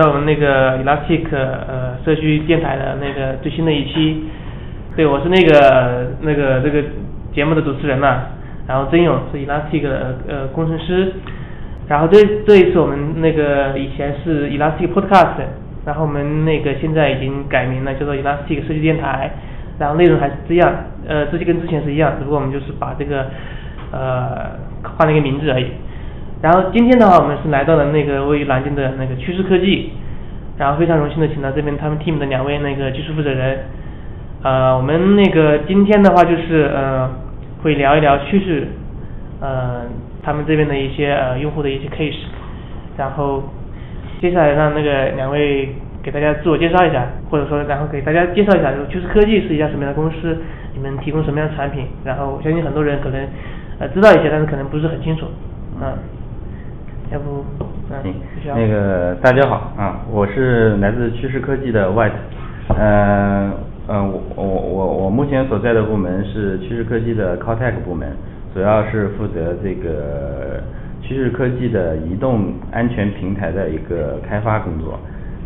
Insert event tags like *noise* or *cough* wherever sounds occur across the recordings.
在，我们那个 Elastic 呃社区电台的那个最新的一期。对，我是那个那个这个节目的主持人嘛，然后曾勇是 Elastic 的呃工程师，然后这这一次我们那个以前是 Elastic Podcast，然后我们那个现在已经改名了，叫做 Elastic 社区电台，然后内容还是这样，呃，这些跟之前是一样，只不过我们就是把这个呃换了一个名字而已。然后今天的话，我们是来到了那个位于南京的那个趋势科技，然后非常荣幸的请到这边他们 team 的两位那个技术负责人，呃，我们那个今天的话就是呃会聊一聊趋势，呃他们这边的一些呃用户的一些 case，然后接下来让那个两位给大家自我介绍一下，或者说然后给大家介绍一下，就是趋势科技是一家什么样的公司，你们提供什么样的产品，然后我相信很多人可能呃知道一些，但是可能不是很清楚，嗯。要不，行，那个大家好啊，我是来自趋势科技的 White，嗯嗯，我我我我目前所在的部门是趋势科技的 Caltech 部门，主要是负责这个趋势科技的移动安全平台的一个开发工作。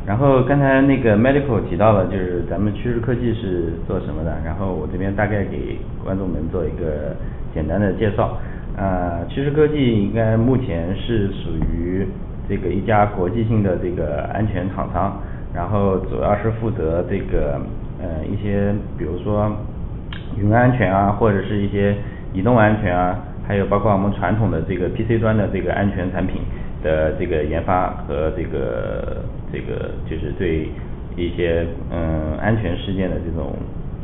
然后刚才那个 Medical 提到了，就是咱们趋势科技是做什么的，然后我这边大概给观众们做一个简单的介绍。呃，其实科技应该目前是属于这个一家国际性的这个安全厂商，然后主要是负责这个呃一些比如说云安全啊，或者是一些移动安全啊，还有包括我们传统的这个 PC 端的这个安全产品的这个研发和这个这个就是对一些嗯安全事件的这种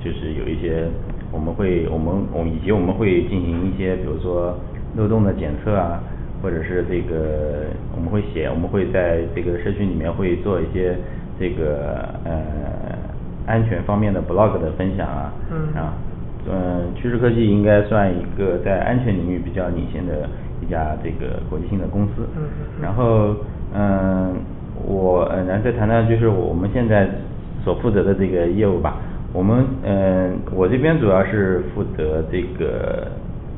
就是有一些。我们会，我们，我以及我们会进行一些，比如说漏洞的检测啊，或者是这个我们会写，我们会在这个社区里面会做一些这个呃安全方面的 blog 的分享啊，啊，嗯，趋势科技应该算一个在安全领域比较领先的一家这个国际性的公司。嗯然后，嗯，我嗯，然后再谈谈就是我们现在所负责的这个业务吧。我们嗯，我这边主要是负责这个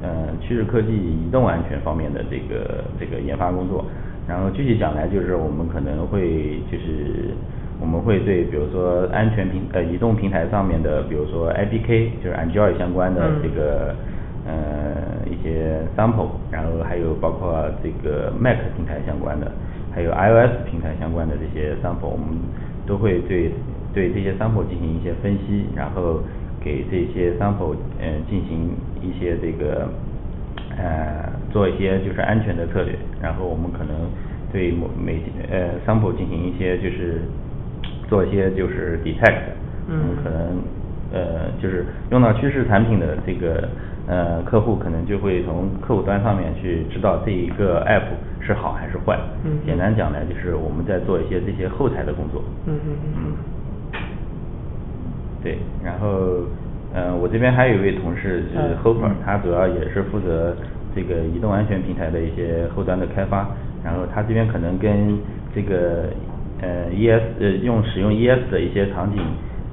嗯趋势科技移动安全方面的这个这个研发工作。然后具体讲来，就是我们可能会就是我们会对比如说安全平呃移动平台上面的，比如说 IPK 就是 Android 相关的这个呃一些 sample，然后还有包括这个 Mac 平台相关的，还有 iOS 平台相关的这些 sample，我们都会对。对这些 sample 进行一些分析，然后给这些 sample 嗯进行一些这个呃做一些就是安全的策略，然后我们可能对某每呃 sample 进行一些就是做一些就是 detect，嗯，可能呃就是用到趋势产品的这个呃客户可能就会从客户端上面去知道这一个 app 是好还是坏，嗯，简单讲呢就是我们在做一些这些后台的工作，嗯嗯嗯。对，然后，呃，我这边还有一位同事是 Hopper，他主要也是负责这个移动安全平台的一些后端的开发，然后他这边可能跟这个呃 ES 呃用使用 ES 的一些场景，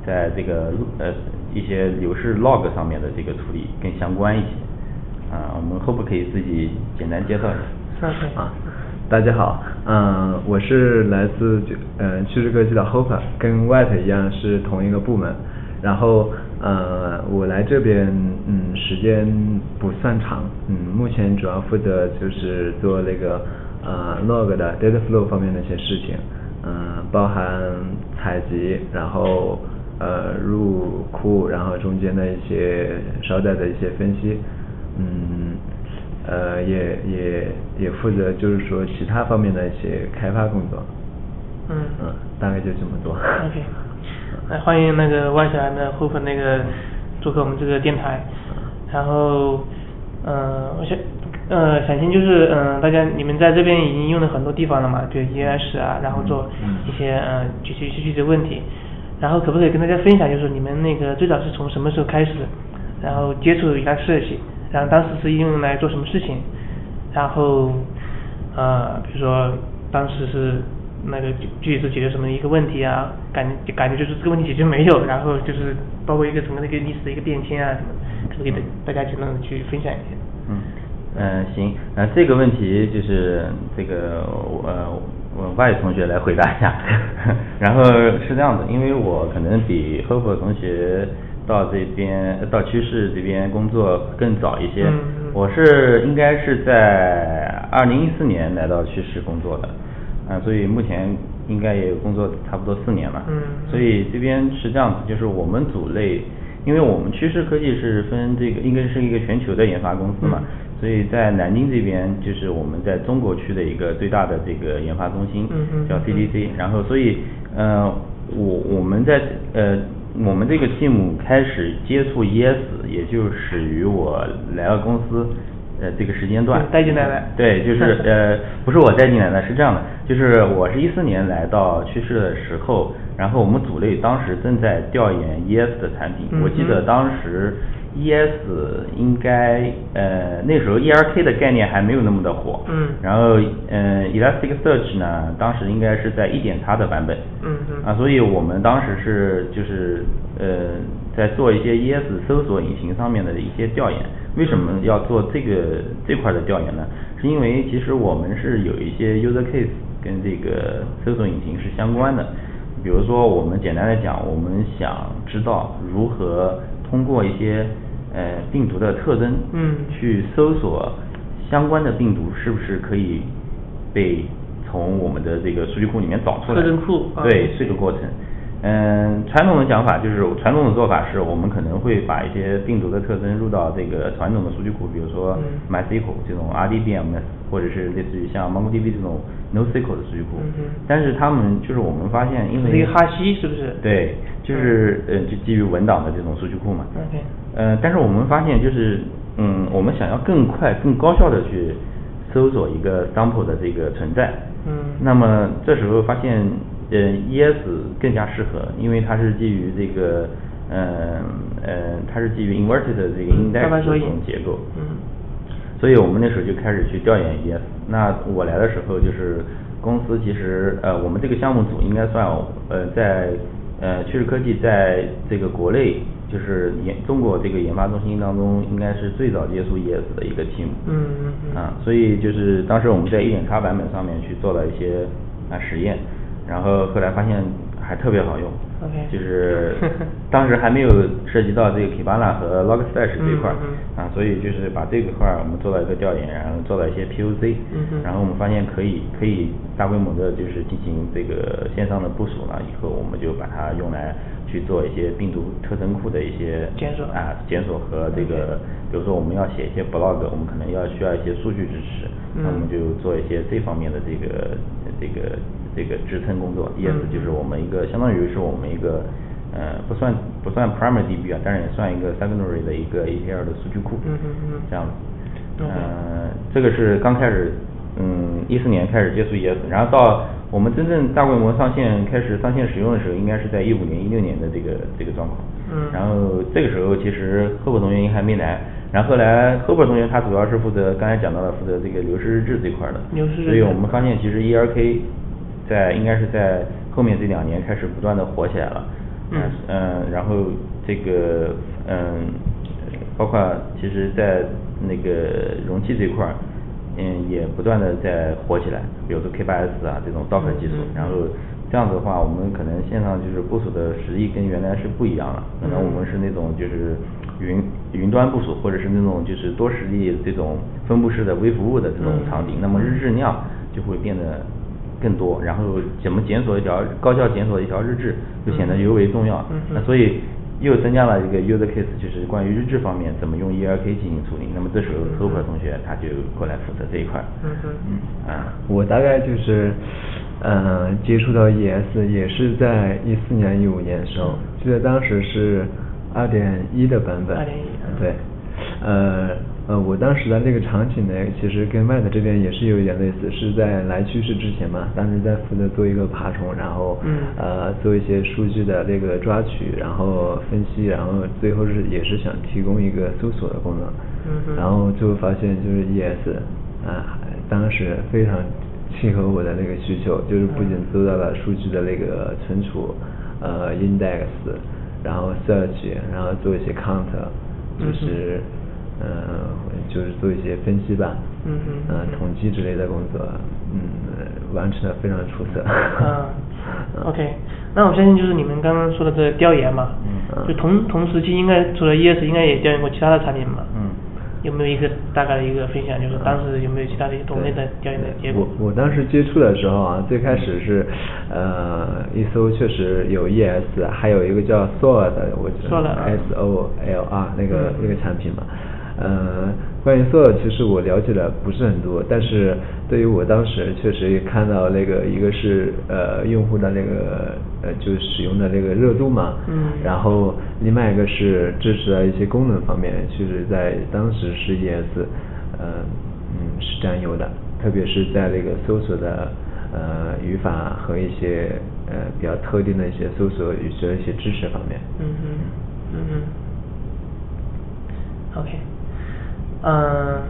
在这个呃一些流式 log 上面的这个处理更相关一些，啊，我们 Hopper 可以自己简单介绍一下。啊，大家好，嗯，我是来自嗯趋势科技的 Hopper，跟 White 一样是同一个部门。然后，呃，我来这边，嗯，时间不算长，嗯，目前主要负责就是做那个，呃，log 的 data flow 方面的一些事情，嗯，包含采集，然后，呃，入库，然后中间的一些捎带的一些分析，嗯，呃，也也也负责就是说其他方面的一些开发工作，嗯，嗯，大概就这么多。OK。来欢迎那个万来的部分那个做客我们这个电台，然后嗯，我想呃，想先就是嗯，大家你们在这边已经用了很多地方了嘛，就 ES 啊，然后做一些嗯具体具体的问题，然后可不可以跟大家分享，就是你们那个最早是从什么时候开始，然后接触一下设计，然后当时是用来做什么事情，然后呃，比如说当时是。那个具体是解决什么一个问题啊？感感觉就是这个问题解决没有，*laughs* 然后就是包括一个什么那个历史的一个变迁啊什么，可不可以大家简单的去分享一下？嗯嗯，行，那这个问题就是这个呃，我外同学来回答一下。*laughs* 然后是这样的，因为我可能比 Hope 同学到这边到趋势这边工作更早一些。嗯我是应该是在二零一四年来到趋势工作的，啊，所以目前应该也有工作差不多四年了。嗯所以这边是这样子，就是我们组内，因为我们趋势科技是分这个应该是一个全球的研发公司嘛。嗯所以在南京这边就是我们在中国区的一个最大的这个研发中心，嗯嗯叫嗯 CDC。然后所以呃，我我们在呃我们这个 team 开始接触 ES，也就始于我来到公司呃这个时间段嗯带进来。的对，就是 *laughs* 呃不是我带进来的，是这样的，就是我是一四年来到趋势的时候，然后我们组内当时正在调研 ES 的产品，我记得当时 ES 应该呃那时候 ERK 的概念还没有那么的火，嗯。然后呃 Elasticsearch 呢当时应该是在一点叉的版本，嗯嗯啊，所以我们当时是就是呃在做一些 ES 搜索引擎上面的一些调研。为什么要做这个这块的调研呢？是因为其实我们是有一些 user case 跟这个搜索引擎是相关的。比如说，我们简单的讲，我们想知道如何通过一些呃病毒的特征，嗯去搜索相关的病毒是不是可以被从我们的这个数据库里面找出来？特征库啊对，这个过程。嗯，传统的讲法就是传统的做法是我们可能会把一些病毒的特征入到这个传统的数据库，比如说嗯 MySQL 这种 RDBMS，或者是类似于像 MongoDB 这种 NoSQL 的数据库。嗯哼但是他们就是我们发现，因为是一个哈希是不是对，就是呃，就基于文档的这种数据库嘛。OK 呃，但是我们发现就是，嗯，我们想要更快、更高效的去搜索一个 sample 的这个存在。嗯那么这时候发现，呃，ES 更加适合，因为它是基于这个，呃呃，它是基于 inverted 的这个嗯 index 的这种结构。嗯所以我们那时候就开始去调研 ES。那我来的时候，就是公司其实呃，我们这个项目组应该算呃在呃趋势科技在这个国内就是研中国这个研发中心当中，应该是最早接触 ES 的一个 team。嗯嗯嗯啊，所以就是当时我们在一点叉版本上面去做了一些啊实验，然后后来发现还特别好用。就是 *laughs* 当时还没有涉及到这个 Kibana 和 Logstash 这一块儿、嗯嗯啊，所以就是把这个块儿我们做了一个调研，然后做了一些 POC，、嗯然后我们发现可以可以大规模的就是进行这个线上的部署了，以后我们就把它用来去做一些病毒特征库的一些检索啊检索和这个，比如说我们要写一些 blog，我们可能要需要一些数据支持，那我们嗯就做一些这方面的这个这个这个支撑工作。ES 嗯就是我们一个相当于是我们一个呃不算不算 primary DB 啊，但是也算一个 secondary 的一个 ETL 的数据库。嗯嗯嗯这样子。呃，这个是刚开始，嗯，一四年开始接触 ES，然后到我们真正大规模上线开始上线使用的时候，应该是在一五年、一六年的这个这个状况。嗯然后这个时候其实赫伯同学还没来，然后后来赫伯同学他主要是负责刚才讲到的负责这个流失日志这块儿的。流失日志所以我们发现其实 ERK 在应该是在后面这两年开始不断的火起来了。嗯嗯，然后这个嗯，包括其实，在那个容器这块儿，嗯，也不断的在火起来，比如说 K8s 啊这种 Docker 技术，然后这样子的话，我们可能线上就是部署的实力跟原来是不一样了，可能我们是那种就是云云端部署，或者是那种就是多实力这种分布式的微服务的这种嗯场景，那么日志量就会变得更多，然后怎么检索一条高效检索一条日志，就显得尤为重要。那所以又增加了一个 use case，就是关于日志方面怎么用 ERK 进行处理。那么这时候 Cooper 同学他就过来负责这一块儿。嗯哼嗯啊。我大概就是，呃，接触到 ES 也是在一四年、一五年的时候，记得当时是二点一的版本。二点一对，呃呃，我当时的那个场景呢，其实跟 Matt 这边也是有一点类似，是在来趋势之前嘛，当时在负责做一个爬虫，然后嗯呃做一些数据的那个抓取，然后分析，然后最后是也是想提供一个搜索的功能。嗯哼然后最后发现就是 ES 啊，当时非常契合我的那个需求，就是不仅做到了数据的那个存储，呃 index，然后 search，然后做一些 count，就是呃，就是做一些分析吧，嗯嗯呃，统计之类的工作，嗯，完成的非常出色。啊，OK，那我相信就是你们刚刚说的这个调研嘛，嗯就同同时期应该除了 ES 应该也调研过其他的产品嘛，嗯有没有一个大概的一个分享？就是当时有没有其他的一些同类的调研的结果？我我当时接触的时候啊，最开始是呃一搜确实有 ES，还有一个叫 SOLR 的，我记得 Solar，啊 S O L R 那个、嗯那个产品嘛。呃，关于 SOLR 其实我了解的不是很多，但是对于我当时确实也看到那个一个是呃用户的那个呃就是使用的那个热度嘛，嗯然后另外一个是支持的一些功能方面，其实在当时是 ES，呃嗯是占优的，特别是在那个搜索的呃语法和一些呃比较特定的一些搜索语句的一些支持方面。嗯哼，嗯哼，OK，嗯，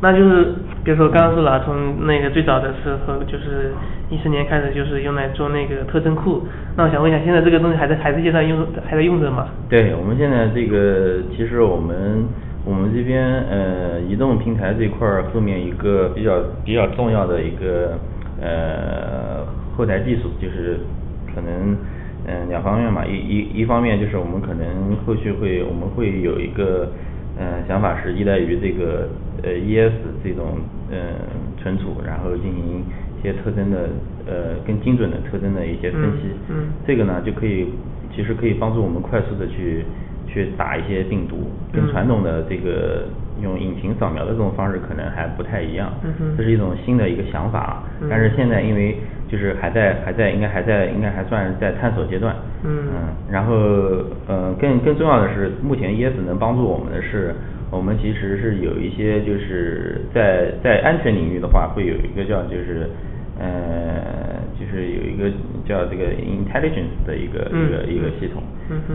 那就是比如说刚刚说了，从那个最早的时候就是一四年开始就是用来做那个特征库，那我想问一下，现在这个东西还在还在现在用还在用着吗？对，我们现在这个其实我们我们这边呃移动平台这块儿后面一个比较比较重要的一个呃后台技术就是可能嗯、两方面嘛，一一一方面就是我们可能后续会我们会有一个呃想法是依赖于这个呃 ES 这种呃存储，然后进行一些特征的呃更精准的特征的一些分析，嗯嗯。这个呢就可以其实可以帮助我们快速的去去打一些病毒，跟嗯传统的这个用引擎扫描的这种方式可能还不太一样，嗯这是一种新的一个想法，嗯。但是现在因为就是还在还在应该还在应该还算是在探索阶段，嗯。然后呃更更重要的是，目前椰子能帮助我们的是，我们其实是有一些就是在在安全领域的话，会有一个叫就是呃就是有一个叫这个 intelligence 的一个、嗯一个一个嗯系统，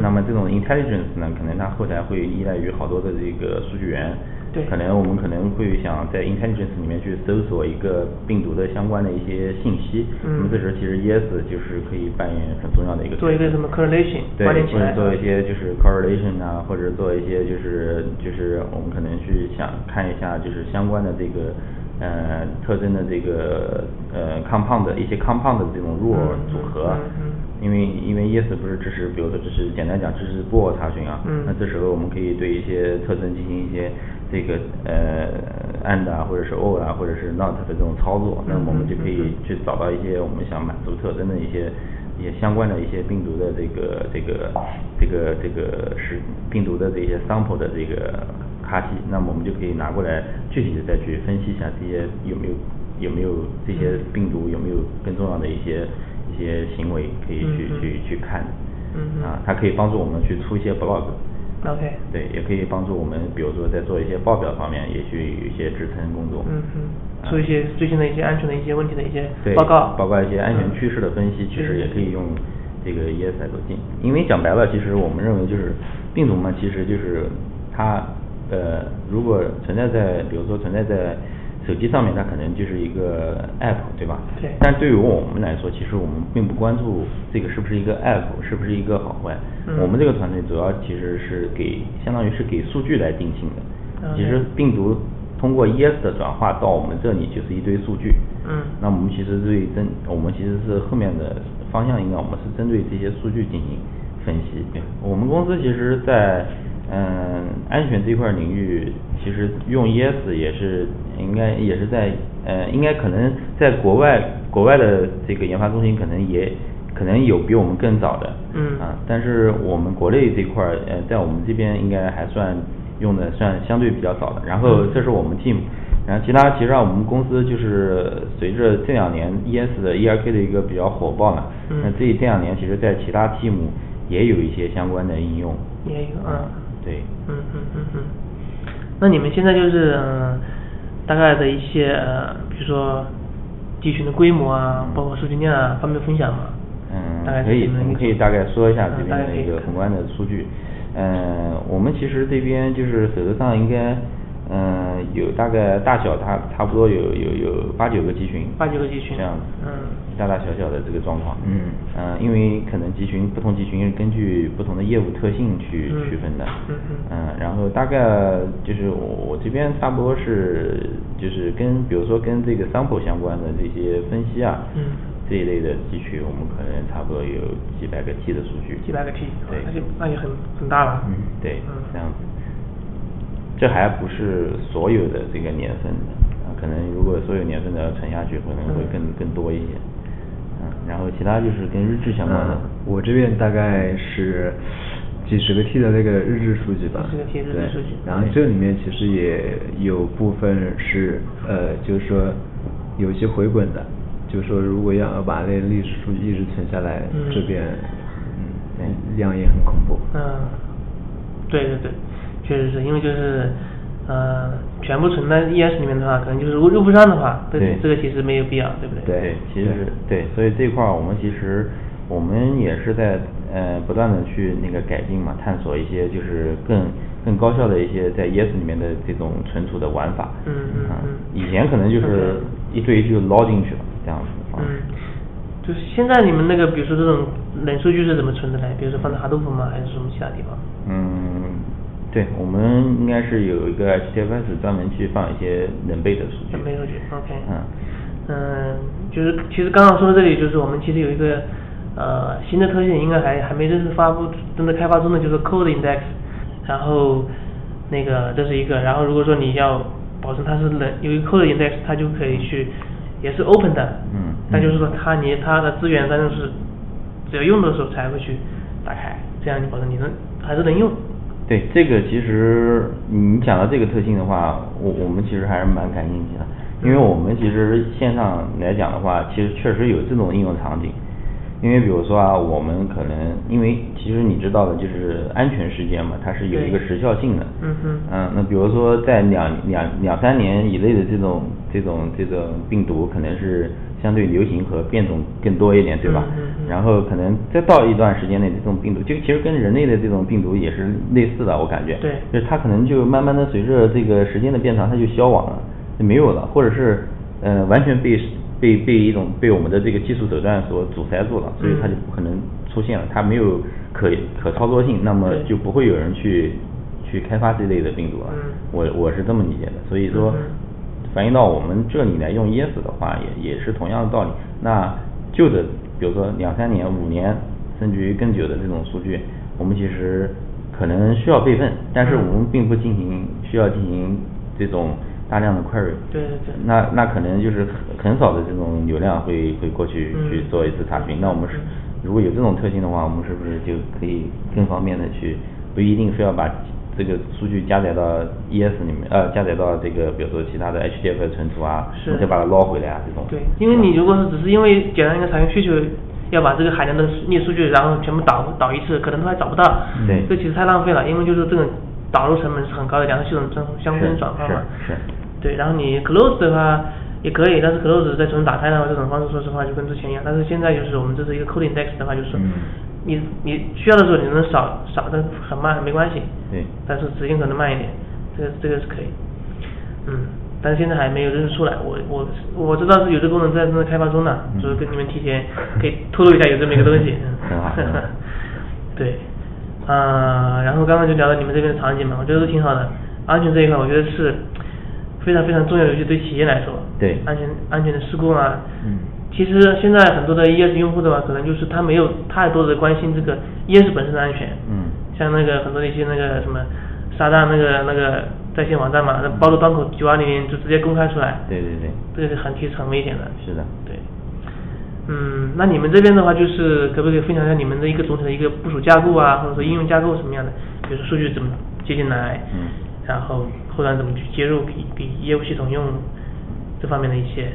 那么这种 intelligence 呢，可能它后台会依赖于好多的这个数据源，对。可能我们可能会想在 intelligence 里面去搜索一个病毒的相关的一些信息，嗯。那么这时候其实 ES 就是可以扮演很重要的一个角色。做一个什么 correlation 对，关联做一些就是 correlation 啊，或者做一些就是就是我们可能去想看一下就是相关的这个呃特征的这个呃 compound 的一些 compound 的这种 rule 嗯组合，嗯嗯。因为因为 ES 不是支持，比如说支持简单讲支持波查询啊，嗯。那这时候我们可以对一些特征进行一些这个呃 and 啊或者是 or 啊或者是 not 的这种操作，那么我们就可以去找到一些我们想满足特征的一些一些相关的一些病毒的这个这个这个这个是病毒的这些 sample 的这个卡体，那么我们就可以拿过来具体的再去分析一下这些有没有有没有这些病毒有没有更重要的一些一些行为可以去、去去看，啊，它可以帮助我们去出一些 blog。OK 对，也可以帮助我们，比如说在做一些报表方面，也去有一些支撑工作。嗯哼，做一些最新的一些安全的一些问题的一些，报告，包括一些安全嗯趋势的分析，其实也可以用这个 ES 来做进。因为讲白了，其实我们认为就是病毒嘛，其实就是它呃，如果存在在，比如说存在在手机上面，它可能就是一个 app，对吧？对但对于我们来说，其实我们并不关注这个是不是一个 app，是不是一个好坏。嗯我们这个团队主要其实是给，相当于是给数据来定性的。其实病毒通过 ES 的转化到我们这里就是一堆数据。嗯那我们其实对针，我们其实是后面的方向应该我们是针对这些数据进行分析。我们公司其实在嗯安全这块领域，其实用 ES 也是应该也是在呃应该可能在国外国外的这个研发中心可能也可能有比我们更早的。嗯啊，但是我们国内这块儿，呃，在我们这边应该还算用的算相对比较早的。然后这是我们 team，然后其他其实上我们公司就是随着这两年 ES 的 ERK 的一个比较火爆嘛，嗯那这这两年其实在其他 team 也有一些相关的应用。也有啊嗯，对。嗯嗯嗯嗯，那你们现在就是嗯、大概的一些呃，比如说集群的规模啊，包括数据量啊，方便分享吗？嗯大概，可以，我们可以大概说一下嗯这边的一个宏观的数据。嗯，我们其实这边就是手头上应该，嗯，有大概大小它差不多有有有八九个集群，八九个集群这样子，嗯。大大小小的这个状况，嗯。嗯，因为可能集群不同集群是根据不同的业务特性去嗯。区分的，嗯嗯。嗯，然后大概就是我我这边差不多是就是跟比如说跟这个 sample 相关的这些分析啊，嗯。这一类的集群，我们可能差不多有几百个 T 的数据，几百个 T，对，那就那也很很大了。嗯，对，嗯。这样子。这还不是所有的这个年份的，啊，可能如果所有年份的要乘下去，可能会更更多一些。嗯，然后其他就是跟日志相关的。嗯我这边大概是几十个 T 的那个日志数据吧。几十个 T 日志对数据然后这里面其实也有部分是呃，就是说有些回滚的，就是说如果要把那个历史数据一直存下来，嗯这边嗯量也很恐怖。嗯，对对对，确实是因为就是呃，全部存在 ES 里面的话，可能就是如果用不上的话，这个对这个其实没有必要，对不对？对对，其实对，所以这块儿我们其实我们也是在呃不断的去那个改进嘛，探索一些就是更更高效的一些在 ES 里面的这种存储的玩法。嗯嗯以前可能就是一堆一就捞进去了这样子的方式。嗯，就是现在你们那个，比如说这种冷数据是怎么存的呢？比如说放在 Hadoop 吗？还是什么其他地方？嗯，对，我们应该是有一个 HDFS 专门去放一些冷备的数据。冷备数据，OK 嗯。嗯，就是其实刚刚说到这里，就是我们其实有一个呃新的特性，应该还还没正式发布，正在开发中的就是 Code Index，然后那个这是一个，然后如果说你要保证它是冷，有一个 Code Index，它就可以去也是 open 的，嗯但就是说它你它的资源但是只有用的时候才会去打开，这样你保证你能还是能用。对，这个其实你讲到这个特性的话，我我们其实还是蛮感兴趣的，因为我们其实线上来讲的话，其实确实有这种应用场景。因为比如说啊，我们可能因为其实你知道的，就是安全事件嘛，它是有一个时效性的。嗯哼嗯，那比如说在两两两三年以内的这种这种这种病毒，可能是相对流行和变种更多一点，对吧？嗯然后可能再到一段时间内，这种病毒就其实跟人类的这种病毒也是类似的，我感觉。对就是它可能就慢慢的随着这个时间的变长，它就消亡了，就没有了，或者是呃完全被被被一种被我们的这个技术手段所阻塞住了，所以它就不可能出现了，它没有可可操作性，那么就不会有人去去开发这类的病毒了。嗯我我是这么理解的，所以说。嗯反映到我们这里来用 ES 的话，也也是同样的道理。那旧的，比如说两三年、五年，甚至于更久的这种数据，我们其实可能需要备份，但是嗯我们并不进行需要进行这种大量的 query。对对对那那可能就是很很少的这种流量会会过去嗯去做一次查询。那我们是如果有这种特性的话，我们是不是就可以更方便的去，不一定非要把这个数据加载到 ES 里面，呃，加载到这个比如说其他的 HDF 存储啊，是再把它捞回来啊这种。对，因为你如果是只是因为简单一个查询需求，要把这个海量的列数据然后全部导导一次，可能都还找不到。对这其实太浪费了，因为就是这种导入成本是很高的，两个系统相相互转换嘛。是是对，然后你 close 的话也可以，但是 close 再重新打开的话，这种方式说实话就跟之前一样。但是现在就是我们这是一个 code index 的话，就是嗯你你需要的时候你能扫扫的很慢没关系。对但是时间可能慢一点，这个这个是可以。嗯，但是现在还没有正式出来，我我我知道是有这功能在正在开发中呢，嗯就是跟你们提前可以透露一下有这么一个东西。*laughs* 很好对，啊、然后刚刚就聊到你们这边的场景嘛，我觉得都挺好的。安全这一块，我觉得是非常非常重要的，尤其对企业来说。对安全安全的事故啊。嗯其实现在很多的 ES 用户的话，可能就是他没有太多的关心这个 ES 本身的安全。嗯像那个很多的一些那个什么沙旦那个那个在线网站嘛，那暴露端口九二零零就直接公开出来。对对对这个是很其实很危险的。是的对。嗯，那你们这边的话，就是可不可以分享一下你们的一个总体的一个部署架构啊，或者说应用架构什么样的？比如说数据怎么接进来，嗯然后后端怎么去接入给给业务系统用这方面的一些，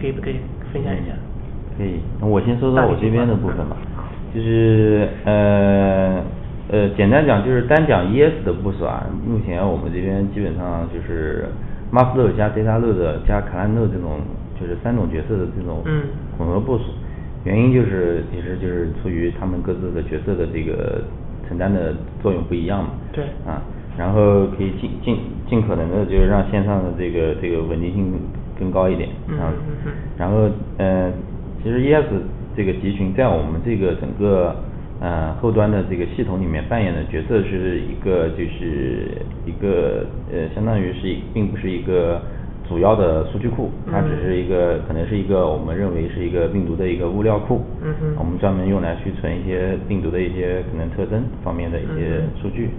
可以不可以分享一下？可以，那我先说说我这边的部分吧，就是呃呃，简单讲就是单讲 ES 的部署啊，目前我们这边基本上就是 master 加 data load 加 client load 这种，就是三种角色的这种嗯混合部署。原因就是其实就是出于他们各自的角色的这个承担的作用不一样嘛。对啊，然后可以尽尽尽可能的就是让线上的这个这个稳定性更高一点，嗯然后嗯嗯。然后呃，其实 ES 这个集群在我们这个整个呃后端的这个系统里面扮演的角色是一个就是一个呃相当于是一并不是一个主要的数据库，它只是一个可能是一个我们认为是一个病毒的一个物料库，我们专门用来去存一些病毒的一些可能特征方面的一些嗯数据。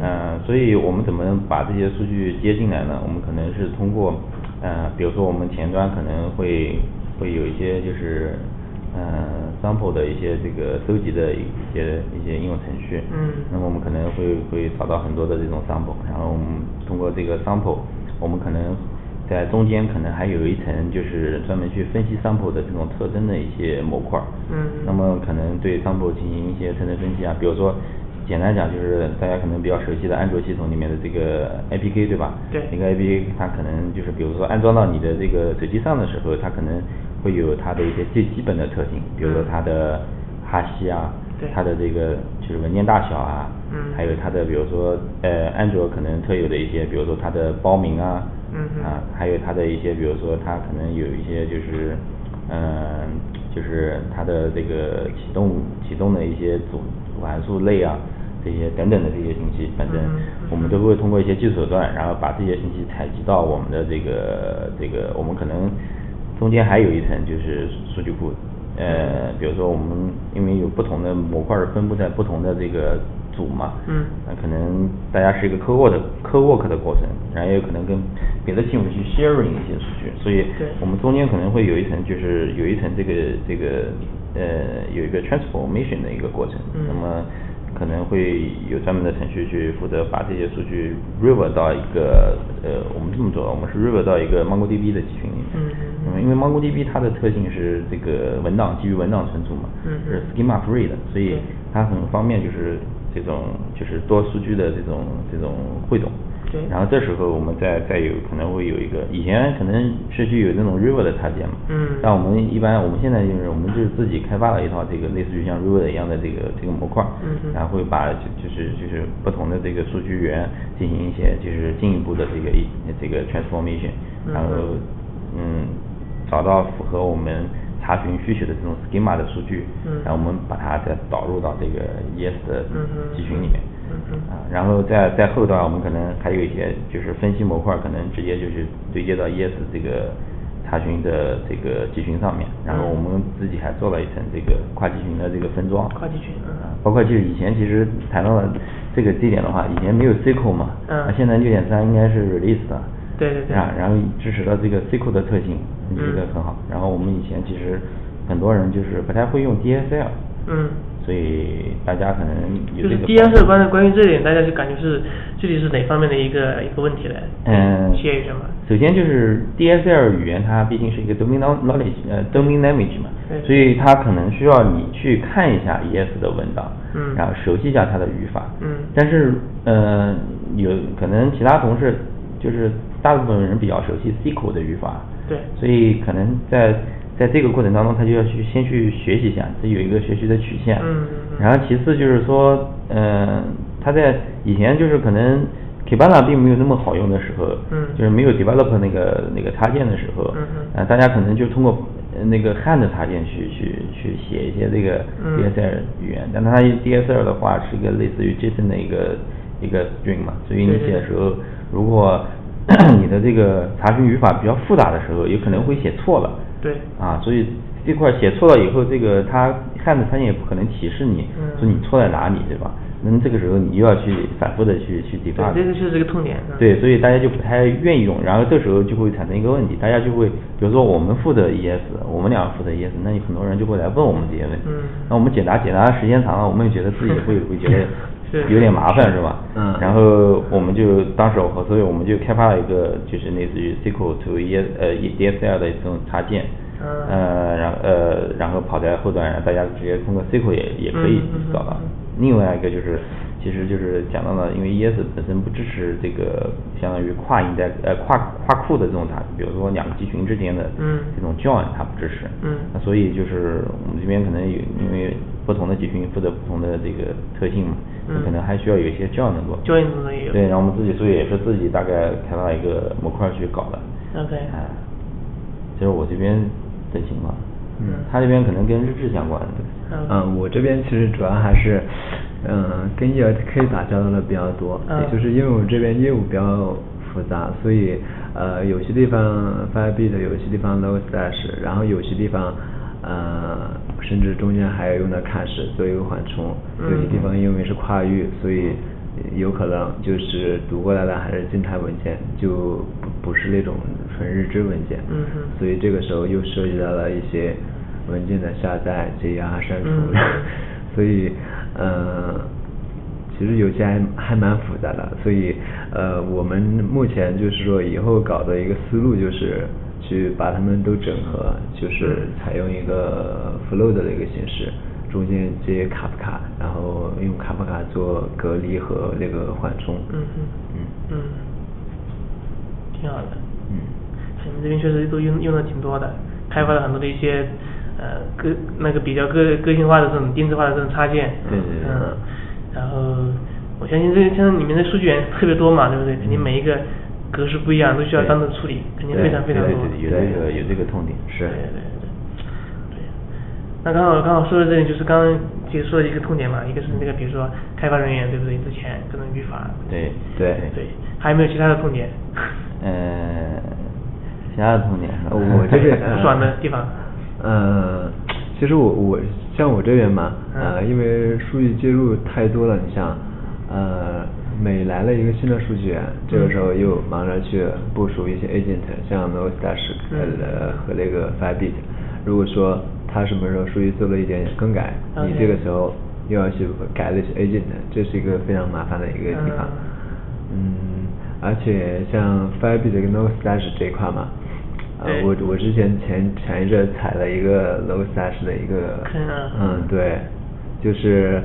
呃，所以我们怎么把这些数据接进来呢？我们可能是通过，呃，比如说我们前端可能会会有一些就是，呃，sample 的一些这个收集的一些一些应用程序。嗯那么我们可能会会找到很多的这种 sample，然后我们通过这个 sample，我们可能在中间可能还有一层就是专门去分析 sample 的这种特征的一些模块。嗯那么可能对 sample 进行一些特征分析啊，比如说简单讲就是大家可能比较熟悉的安卓系统里面的这个 APK 对吧？对。那个 APK 它可能就是比如说安装到你的这个手机上的时候，它可能会有它的一些最基本的特性，比如说它的哈希啊对，它的这个就是文件大小啊，嗯。还有它的比如说呃安卓可能特有的一些，比如说它的包名啊，嗯哼。啊，还有它的一些比如说它可能有一些就是嗯，就是它的这个启动启动的一些组组函数类啊，这些等等的这些信息，反正嗯我们都会通过一些技术手段，然后把这些信息采集到我们的这个这个，我们可能中间还有一层就是数据库，呃，比如说我们因为有不同的模块分布在不同的这个组嘛，嗯。那可能大家是一个 co work 的 co work 的过程，然后也有可能跟别的 team 去 sharing 一些数据，所以我们中间可能会有一层就是有一层这个这个呃有一个 transformation 的一个过程，嗯。那么可能会有专门的程序去负责把这些数据 river 到一个呃我们这么做，我们是 river 到一个 MongoDB 的集群里面，嗯嗯因为 MongoDB 它的特性是这个文档基于文档存储嘛，是 schema free 的，所以它很方便就是这种就是多数据的这种这种汇总。对。然后这时候我们再再有可能会有一个，以前可能社区有那种 River 的插件嘛，嗯。但我们一般我们现在就是我们就是自己开发了一套这个类似于像 River 一样的这个这个模块，嗯哼。然后会把就就是就是不同的这个数据源进行一些就是进一步的这个一这个 transformation，嗯然后嗯找到符合我们查询需求的这种 schema 的数据，嗯然后我们把它再导入到这个 ES 的集群里面。嗯嗯啊，然后在在后端，我们可能还有一些就是分析模块，可能直接就是对接到 ES 这个查询的这个集群上面，然后嗯我们自己还做了一层这个跨集群的这个分装。跨集群嗯啊，包括就是以前其实谈到了这个这点的话，以前没有 SQL 嘛，嗯啊现在六点三应该是 release 的。对对对啊，然后支持了这个 SQL 的特性，我觉得很好。然后我们以前其实很多人就是不太会用 DSL。嗯所以大家可能有就是这个 DSL 关关于这点，大家就感觉是具体是哪方面的一个一个问题呢？嗯，谢一下嘛。首先就是 DSL 语言，它毕竟是一个 domain knowledge 呃 domain language 嘛对，所以它可能需要你去看一下 ES 的文档，嗯然后熟悉一下它的语法，嗯但是呃有可能其他同事就是大部分人比较熟悉 SQL 的语法，对。所以可能在在这个过程当中，他就要去先去学习一下，这有一个学习的曲线。嗯嗯嗯。然后其次就是说，呃，他在以前就是可能 Kibana 并没有那么好用的时候，嗯。就是没有 develop 那个那个插件的时候，嗯嗯。呃，大家可能就通过呃那个 hand 插件去去去写一些这个嗯。DSL 语言，但它 DSL 的话是一个类似于 JSON 的一个一个 string 嘛，所以你写的时候，如果 *clears throat* 你的这个查询语法比较复杂的时候，有可能会写错了。对。啊，所以这块写错了以后，这个它汉字翻译也不可能提示你，嗯。说你错在哪里，对吧？那么这个时候你又要去反复的去去 debug，对这个就是这个痛点嗯。对，所以大家就不太愿意用，然后这时候就会产生一个问题，大家就会，比如说我们负责 ES，我们俩负责 ES，那有很多人就会来问我们这些问题，嗯。那我们解答解答时间长了，我们也觉得自己会会觉得是有点麻烦，是吧？嗯然后我们就当时我所以我们就开发了一个就是类似于 SQL to DSL 的这种插件。嗯呃，然后呃，然后跑在后端，让大家直接通过 SQL 也也可以嗯嗯嗯找到嗯。另外一个就是，其实就是讲到了，因为 ES 本身不支持这个相当于跨 index 呃跨跨库的这种打，比如说两个集群之间的嗯这种 join 它不支持。嗯那所以就是我们这边可能有因为不同的集群负责不同的这个特性嘛，嗯可能还需要有一些教能够。教练动作也有。对，然后我们自己所以也是自己大概开发一个模块去搞的。OK 啊，就是我这边的情况。嗯他这边可能跟日志相关的。嗯嗯，我这边其实主要还是，嗯，跟 ELK 打交道的比较多，嗯。也就是因为我这边业务比较复杂，所以呃有些地方 Firebit，有些地方 Lowstash，然后有些地方呃甚至中间还要用到 Cache 做一个缓冲，有些地方因为是跨域，所以有可能就是读过来的还是静态文件，就不不是那种纯日志文件，嗯所以这个时候又涉及到了一些文件的下载、解压、删除，嗯。*laughs* 所以呃，其实有些还还蛮复杂的，所以呃，我们目前就是说以后搞的一个思路就是去把它们都整合，就是采用一个 flow 的一个形式，中间接卡夫卡，然后用卡夫卡做隔离和那个缓冲。嗯哼嗯嗯，挺好的。嗯你们这边确实都用用的挺多的，开发了很多的一些呃个那个比较个个性化的这种定制化的这种插件。对对对嗯，然后我相信这个像你们的数据源特别多嘛，对不对？肯定每一个格式不一样，都需要单独处理，肯定非常非常多。对对对，有这个有这个痛点。是对对对对。那刚好刚好说到这里，就是刚刚其实说的一个痛点嘛，一个是那个比如说开发人员对不对？之前各种语法。对对对，还有没有其他的痛点？呃，其他的痛点是吧？*laughs* 我这是不爽的地方。呃，其实我我像我这边嘛，呃，嗯因为数据接入太多了，你像，呃，每来了一个新的数据源，这个时候又忙着去部署一些 agent，像 Nostash 呃和那个 Firebit，如果说他什么时候数据做了一点更改，你这个时候又要去改那些 agent，这是一个非常麻烦的一个地方。嗯，而且像 Firebit 跟 Nostash 这一块嘛。呃，我我之前前前一阵踩了一个 low stash 的一个嗯，对，就是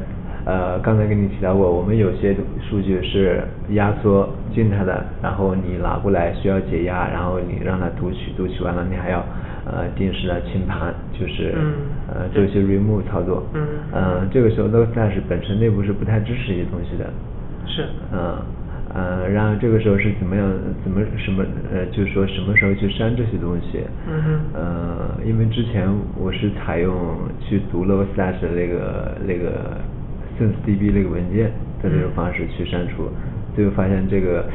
呃刚才跟你提到过，我们有些数据是压缩静态的，然后你拿过来需要解压，然后你让它读取，读取完了你还要呃定时的清盘，就是、嗯呃做一些 remove 操作，嗯。呃这个时候 low stash 本身内部是不太支持这些东西的，是。嗯，呃，然后这个时候是怎么样，怎么什么呃，就是说什么时候去删这些东西？嗯哼呃，因为之前我是采用去读 low slash 的那个那个 sensDB 那个文件的这种嗯方式去删除，最后发现这个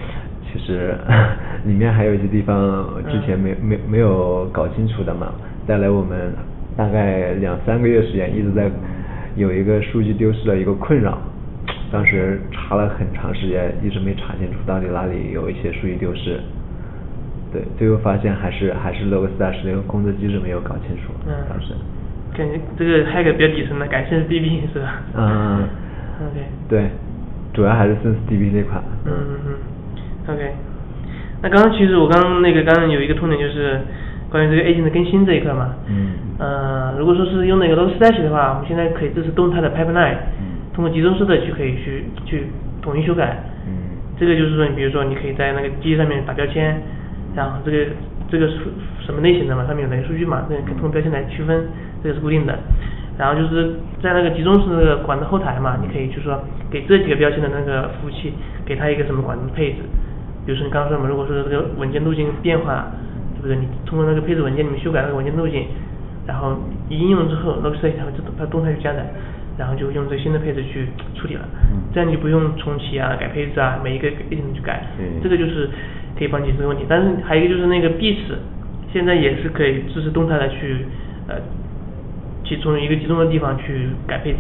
其实 *laughs* 里面还有一些地方之前没、没没有搞清楚的嘛，带来我们大概两三个月时间一直在有一个数据丢失的一个困扰。当时查了很长时间，一直没查清楚到底哪里有一些数据丢失。对，最后发现还是还是 Logstash 那个工作机制没有搞清楚。嗯当时。感觉这个 hack 比较底层的，感谢 DB 是吧？嗯。*laughs* OK。对，主要还是 SenseDB 这块。嗯嗯嗯，OK。那刚刚其实我刚刚那个刚刚有一个痛点就是关于这个 agent 的更新这一块嘛。嗯呃，如果说是用那个 Logstash 的话，我们现在可以支持动态的 pipeline，嗯通过集中式的去可以去去统一修改。嗯这个就是说，你比如说，你可以在那个机器上面打标签，然后这个这个是什么类型的嘛，上面有哪些数据嘛，这个可以通过标签来区分，这个是固定的。然后就是在那个集中式那个管子后台嘛，你可以就是说给这几个标签的那个服务器，给它一个什么管子配置。比如说你刚刚说嘛，如果说这个文件路径变化，对不对？你通过那个配置文件里面修改那个文件路径，然后一应用之后，Logstash 它会自动它动态去加载，然后就用这个新的配置去处理了。嗯这样你就不用重启啊、改配置啊，每一个 agent 去改。这个就是可以帮解决这个问题。但是还有一个就是那个 Bits，现在也是可以支持动态的去呃，去从一个集中的地方去改配置，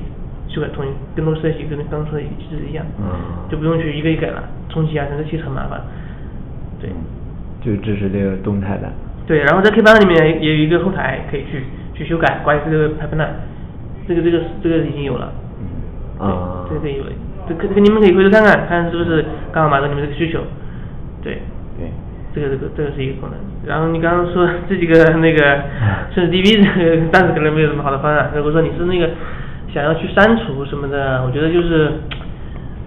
修改同一跟 Logstash 跟刚刚说的机制一样，嗯就不用去一个一个改了，重启啊，那个其实很麻烦。对。就支持这个动态的。对，然后在 K 八里面也有一个后台可以去去修改关于这个 pipeline，这个这个这个已经有了。对啊。这个可以有了，这可这个你们可以回头看看，看是不是刚好满足你们这个需求。对。对。这个这个这个是一个功能。然后你刚刚说这几个那个 *laughs* 甚至 DB 这个，暂时可能没有什么好的方案。如果说你是那个想要去删除什么的，我觉得就是，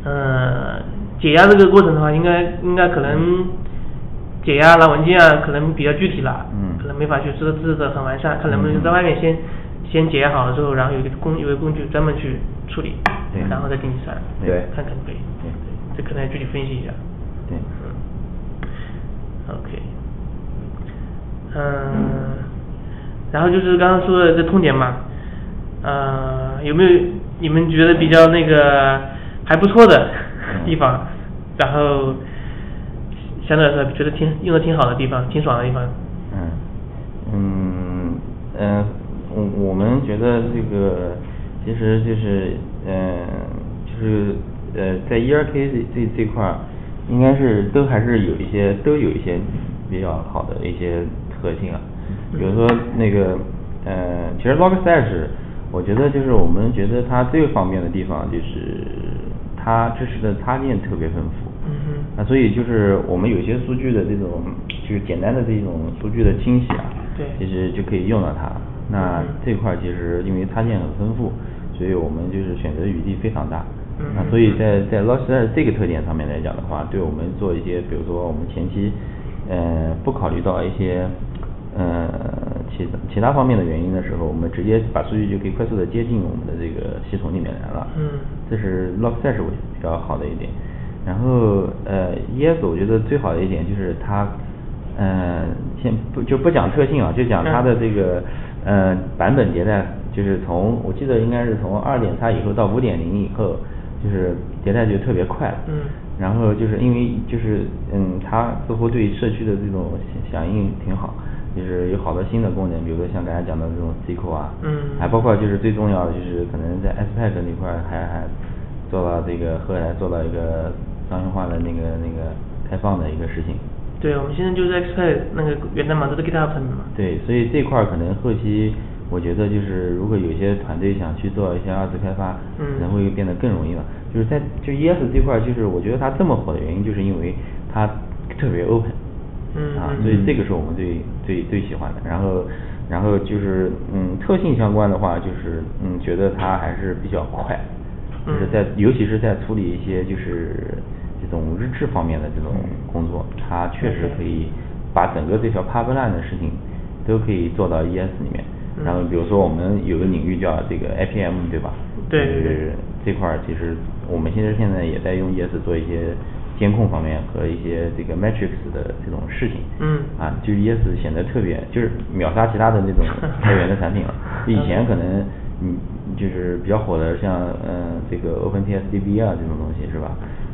呃，解压这个过程的话，应该应该可能解压拿文件啊，可能比较具体了，嗯可能没法去设置的很完善，看能不能在外面先先检验好了之后，然后有一个工有一个工具专门去处理，对。然后再给你算，对。看可不可以，对。这可能要具体分析一下。对，嗯，OK，嗯，然后就是刚刚说的这痛点嘛，呃，有没有你们觉得比较那个还不错的地方，然后相对来说觉得挺用的挺好的地方，挺爽的地方？嗯，我我们觉得这个其实就是，呃，就是呃，在 ERK 这这这块儿，应该是都还是有一些都有一些比较好的一些特性啊，比如说那个呃，其实 Logstash，我觉得就是我们觉得它最方便的地方就是它支持的插件特别丰富。嗯哼那所以就是我们有些数据的这种，就是简单的这种数据的清洗啊，对其实就可以用到它。那嗯这块其实因为插件很丰富，所以我们就是选择余地非常大。嗯那所以在在 l o s t 这个特点上面来讲的话，对我们做一些，比如说我们前期，呃，不考虑到一些，呃，其其他方面的原因的时候，我们直接把数据就可以快速的接进我们的这个系统里面来了。嗯这是 Logstash 我比较好的一点。然后呃，ES 我觉得最好的一点就是它，呃，先不就不讲特性啊，就讲它的这个呃版本迭代，就是从我记得应该是从二点三以后到五点零以后，就是迭代就特别快。嗯然后就是因为就是嗯，它似乎对社区的这种响应挺好，就是有好多新的功能，比如说像刚才讲的这种 SQL 啊，嗯还包括就是最重要的就是可能在 SPAC 那块儿还还做到这个后来做到一个商业化的那个那个开放的一个事情。对，我们现在就是 Expert 那个源代码都是 GitHub 上面嘛。对，所以这块儿可能后期我觉得就是如果有些团队想去做一些二次开发，嗯可能会变得更容易了。就是在就 ES 这块儿，就是我觉得它这么火的原因，就是因为它特别 open。嗯啊，嗯所以这个是我们最最最喜欢的。然后，然后就是嗯，特性相关的话，就是嗯，觉得它还是比较快，就是在尤其是在处理一些就是这种日志方面的这种工作，它确实可以把整个这条 pipeline 的事情都可以做到 ES 里面。然后比如说我们有个领域叫这个 IPM，对吧？对对对就是这块儿其实我们现在现在也在用 ES 做一些监控方面和一些这个 metrics 的这种事情。嗯啊，就是 ES 显得特别，就是秒杀其他的那种 *laughs* 开源的产品了。以前可能嗯就是比较火的像呃这个 OpenTSDB 啊这种东西是吧？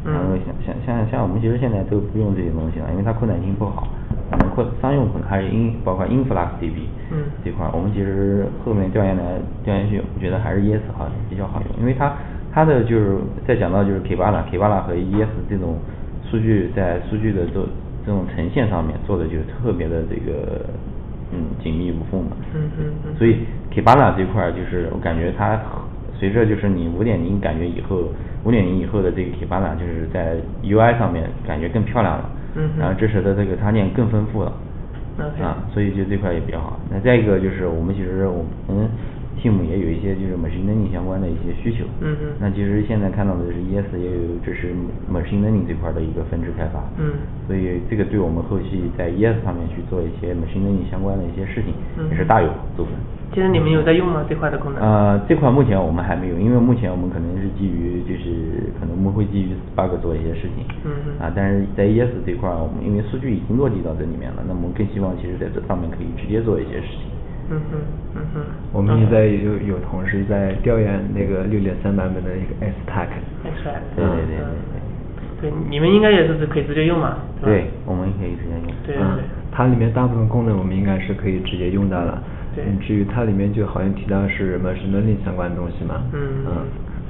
嗯然后像像像像我们其实现在都不用这些东西了，因为它扩展性不好。我们扩商用可能还是 in 包括 InfluxDB 嗯这块儿，我们其实后面调研来调研去，我觉得还是 ES 好比较好用，因为它它的就是再讲到就是 Kibana，Kibana 和 ES 这种数据在数据的做这种呈现上面做的就特别的这个嗯紧密无缝嘛。嗯嗯嗯所以 Kibana 这块儿就是我感觉它随着就是你五点零感觉以后，五点零以后的这个 Kibana 就是在 UI 上面感觉更漂亮了，嗯然后支持的这个插件更丰富了。OK 啊，所以就这块也比较好。那再一个就是我们其实我们 team 也有一些就是 machine learning 相关的一些需求。嗯嗯那其实现在看到的是 ES 也有支持 machine learning 这块的一个分支开发。嗯所以这个对我们后期在 ES 上面去做一些 machine learning 相关的一些事情嗯也是大有作用。现在你们有在用吗？这块的功能？呃，这块目前我们还没有，因为目前我们可能是基于就是可能我们会基于 Spark 做一些事情。嗯哼啊，但是在 ES 这块儿，我们因为数据已经落地到这里面了，那么我们更希望其实在这上面可以直接做一些事情。嗯哼嗯哼。我们现在有有同事在调研那个六点三版本的一个 S Stack。Extract 对对对嗯对对，你们应该也是可以直接用嘛？对，我们可以直接用。嗯对对对，它里面大部分功能我们应该是可以直接用到了。对嗯至于它里面就好像提到是 machine learning 相关的东西嘛。嗯嗯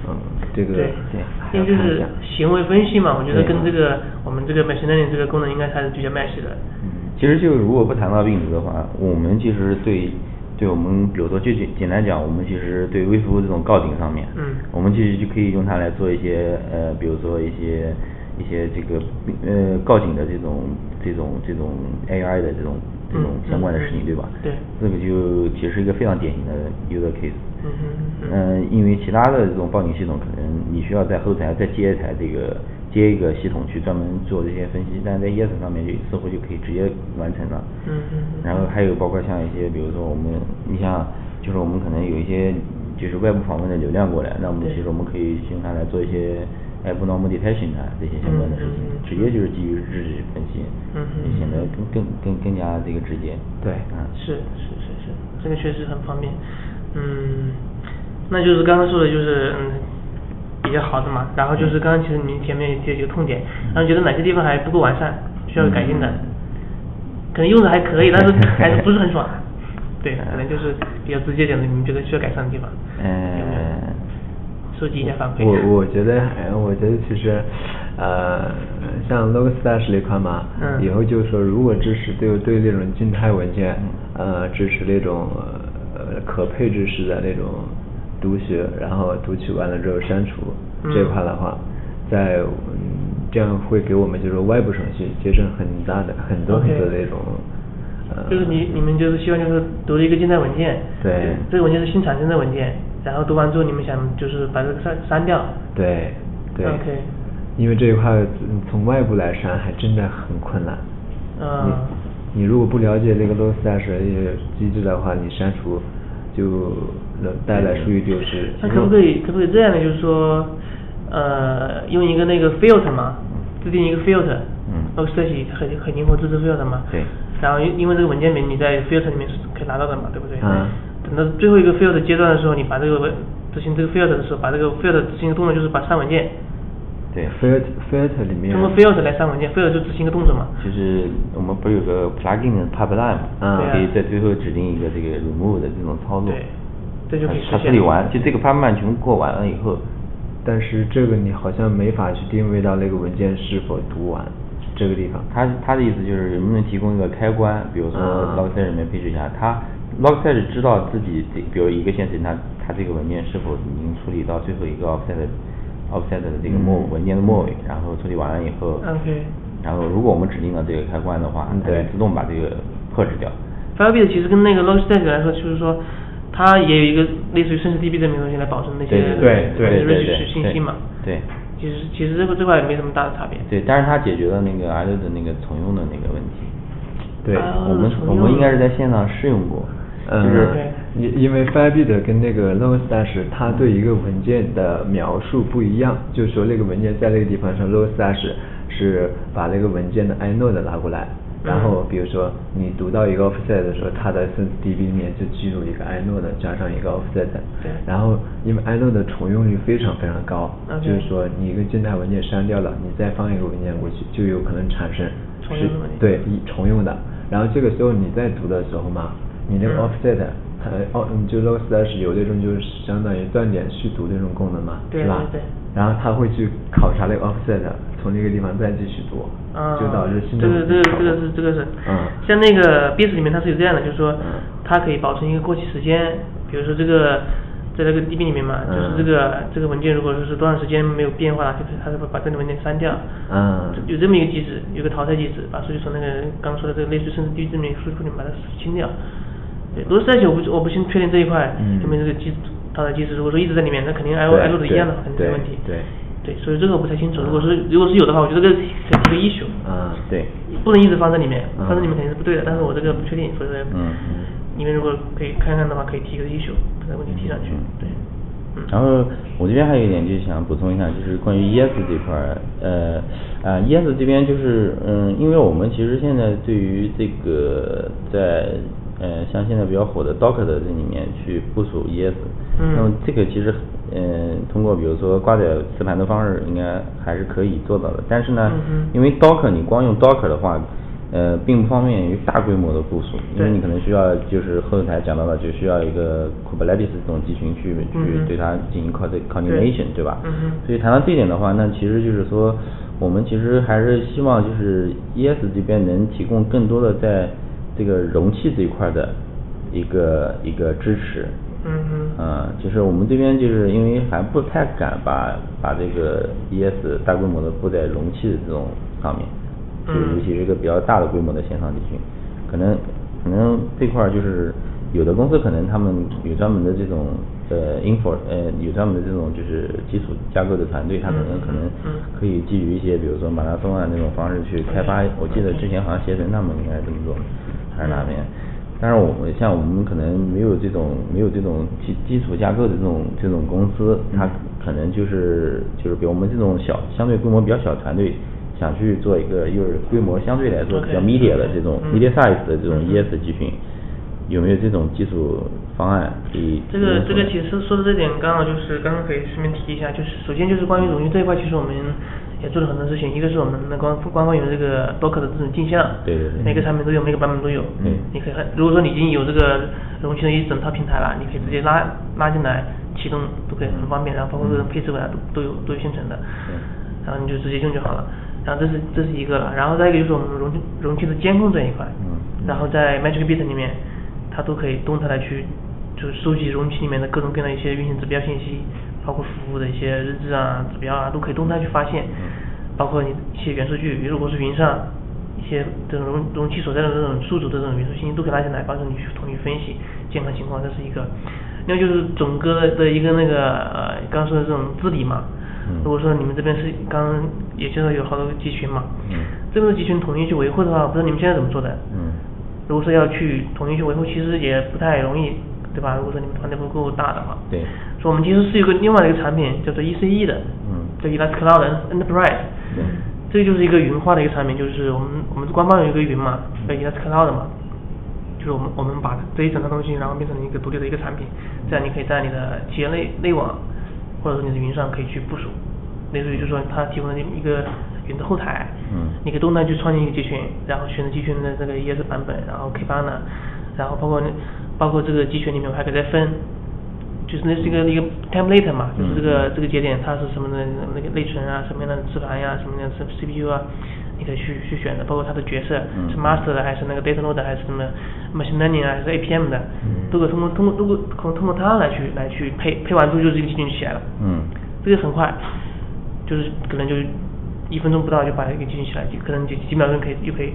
嗯，这个对对还因为就是。行为分析嘛，我觉得跟这个我们这个 machine learning 这个功能应该还是比较 match 的。嗯，其实就如果不谈到病毒的话，我们其实对对我们，比如说就简简单讲，我们其实对微服务这种告顶上面，嗯我们其实就可以用它来做一些呃，比如说一些一些这个呃告警的这种这种这种 AI 的这种这种嗯相关的事情，嗯对吧？对这个就其实是一个非常典型的 user case。嗯哼嗯嗯，因为其他的这种报警系统，可能你需要在后台再接一台这个接一个系统去专门做这些分析，但是在 ES 上面就似乎就可以直接完成了。嗯嗯嗯然后还有包括像一些，比如说我们，你像就是我们可能有一些就是外部访问的流量过来，那我们其实我们可以用它来做一些 abnormal detection 啊这些相关的事情，直接就是基于日志分析嗯，显得更更更更加这个直接。对，啊是是是是，这个确实很方便。嗯，那就是刚刚说的就是嗯比较好的嘛，然后就是刚刚其实您前面也提了几个痛点，然后觉得哪些地方还不够完善，需要改进的，可能用的还可以，但是 *laughs* 还是不是很爽。对，可能就是比较直接点的，你们觉得需要改善的地方，有没有？呃，收集一下反馈。我我觉得，哎我觉得其实，呃，像 Logstash 这块嘛，嗯。以后就是说，如果支持对对那种静态文件，呃，支持那种呃可配置式的那种读取，然后读取完了之后删除、嗯。这块的话，在嗯这样会给我们就是外部程序节省很大的很多很多的那种。呃就是你你们就是希望就是读了一个静态文件，对。这个文件是新产生的文件，然后读完之后你们想就是把这个删删掉，对对。OK 因为这一块嗯从外部来删还真的很困难。嗯。你你如果不了解这个 low stash 的一些机制的话，你删除就能带来数据丢失。那可不可以可不可以这样呢，就是说，呃，用一个那个 filter 嘛，制定一个 filter，嗯设计很很灵活支持 filter 嘛，对然后因因为这个文件名你在 filter 里面是可以拿到的嘛，对不对？嗯等到最后一个 filter 阶段的时候，你把这个文执行这个 filter 的时候，把这个 filter 执行的动作就是把删文件，对。filter filter 里面通过 filter 来删文件，filter 就执行一个动作嘛。就是我们不是有个 plugin pipeline 嘛，嗯可以在最后指定一个这个 remove 的这种操作，对这就可以它实现处理完，就这个 pipeline 全部过完了以后，但是这个你好像没法去定位到那个文件是否读完这个地方。他他的意思就是能不能提供一个开关，比如说啊 Logstash 里面配置一下，他 Logstash 知道自己这，比如一个线程，它它这个文件是否已经处理到最后一个 offset offset 的这个末嗯文件的末尾，然后处理完了以后 OK 然后如果我们指定了这个开关的话嗯，它就对自动把这个破置掉。Firebase 其实跟那个 Logstash 来说，就是说它也有一个类似于甚至 DB 这么东西来保证那些对对对对对信息嘛。对。其实其实这个这块没什么大的差别。对，但是它解决了那个 I 的那个重用的那个问题。对啊我们我们应该是在线上试用过，嗯，就是对因因为 Firebase 跟那个 Logstash 它对一个文件的描述不一样，就是说那个文件在那个地方上 Logstash 是把那个文件的 inode 拿过来，然后比如说你读到一个 offset 的时候，它的 SenseDB 里面就记录一个 inode 加上一个 offset，对。然后因为 inode 的重用率非常非常高就是说你一个静态文件删掉了，你再放一个文件过去，就有可能产生是重用的对一重用的，然后这个时候你在读的时候嘛，你那个嗯它哦，你，就 Logstash 有那种就是相当于断点续读那种功能嘛，对是吧？对对。然后它会去考察那个 offset，从那个地方再继续读，啊，就导致新这的个这个这个是这个是，嗯。像那个 BIS 里面它是有这样的，就是说嗯。它可以保存一个过期时间，比如说这个在这个 DB 里面嘛，就是这个这个文件如果说是多长时间没有变化，就是它是会把这个文件删掉，嗯。有这么一个机制，有个淘汰机制，把数据从那个刚说的这个类似于甚至 DB 这么一个数据库里面把它清掉。对，罗斯代我不我不清确定这一块嗯有没这个机制淘汰机制，如果说一直在里面，那肯定 I O 对 I O 的一样的，肯定对没问题。对对，所以这个我不太清楚。如果是如果是有的话，我觉得这个可以提个 issue。嗯对，不能一直放在里面，嗯放在里面肯定是不对的，但是我这个不确定，所以说，嗯你们如果可以看看的话，可以提个 issue，把这个问题提上去，对，嗯，然后我这边还有一点就是想补充一下，就是关于 ES 这块儿，呃，啊 ES 这边就是，嗯，因为我们其实现在对于这个在呃像现在比较火的 Docker 的这里面去部署 ES，嗯。那么这个其实嗯通过比如说挂载磁盘的方式，应该还是可以做到的。但是呢，嗯因为 Docker 你光用 Docker 的话，呃，并不方便于大规模的部署，因为你可能需要就是后台讲到了，就需要一个 Kubernetes 这种集群去去对它进行 co coordination，对吧？嗯哼。所以谈到这一点的话，那其实就是说，我们其实还是希望就是 ES 这边能提供更多的在这个容器这一块的一个一个支持。嗯哼，嗯，就是我们这边就是因为还不太敢把把这个 ES 大规模的布在容器的这种上面，就嗯尤其是一个比较大的规模的线上集群，可能可能这块儿就是有的公司可能他们有专门的这种呃 info 呃有专门的这种就是基础架构的团队，他可能嗯可能嗯可以基于一些比如说马拉松啊那种方式去开发，我记得之前好像携程他们应该这么做，还是哪边？但是我们像我们可能没有这种没有这种基基础架构的这种这种公司，它可能就是就是比我们这种小相对规模比较小团队，想去做一个又是规模相对来说比较 media 的这种 media size 的这种 ES 集群，有没有这种技术方案可以？这个这个其实说的这点刚好就是刚刚可以顺便提一下，就是首先就是关于荣誉这一块，其实我们也做了很多事情，一个是我们的官官方有这个 Docker 的这种镜像，对对对每个产品都有，每个版本都有，嗯。你可以看，如果说你已经有这个容器的一整套平台了，你可以直接拉拉进来启动都可以很方便，然后包括这种配置文啊都都有都有现成的，然后你就直接用就好了。然后这是这是一个了，然后再一个就是我们容器容器的监控这一块，嗯然后在 Magic Bit 里面，它都可以动态的去就是收集容器里面的各种各样的一些运行指标信息，包括服务的一些日志啊、指标啊，都可以动态去发现，包括你一些元数据，比如果是云上一些这种容容器所在的这种宿主的这种元素信息都可以拉进来，帮助你去统一分析健康情况，这是一个。另外就是整个的一个那个呃刚刚说的这种治理嘛，嗯如果说你们这边是刚刚也介绍有好多个集群嘛，嗯这边的集群统一去维护的话，不知道你们现在怎么做的？嗯如果说要去统一去维护，其实也不太容易，对吧？如果说你们团队不够大的话，对我们其实是有个另外的一个产品叫做 ECE 的，嗯。叫 Elastic Cloud Enterprise，对。这个就是一个云化的一个产品，就是我们我们官方有一个云嘛，叫 Elastic Cloud 嘛，就是我们我们把这一整套东西，然后变成一个独立的一个产品，这样你可以在你的企业内内网或者说你的云上可以去部署，类似于就是说它提供了一个云的后台，嗯。你可以动态去创建一个集群，然后选择集群的这个 ES 版本，然后 Kibana，然后包括那包括这个集群里面我还可以再分，就是那是一个一个 template 嘛，就是这个、嗯。这个节点它是什么的那个内存啊，什么样的磁盘呀、什么样的 CPU 啊，你可以去去选的，包括它的角色、嗯。是 master 的还是那个 data node 的还是什么 machine learning 啊，还是 APM 的，嗯。都可以通过通过通过通通过它来去来去配配完之后就是一个集群起来了，嗯。这个很快，就是可能就一分钟不到就把一个集群起来，就可能几几秒钟可以就可以。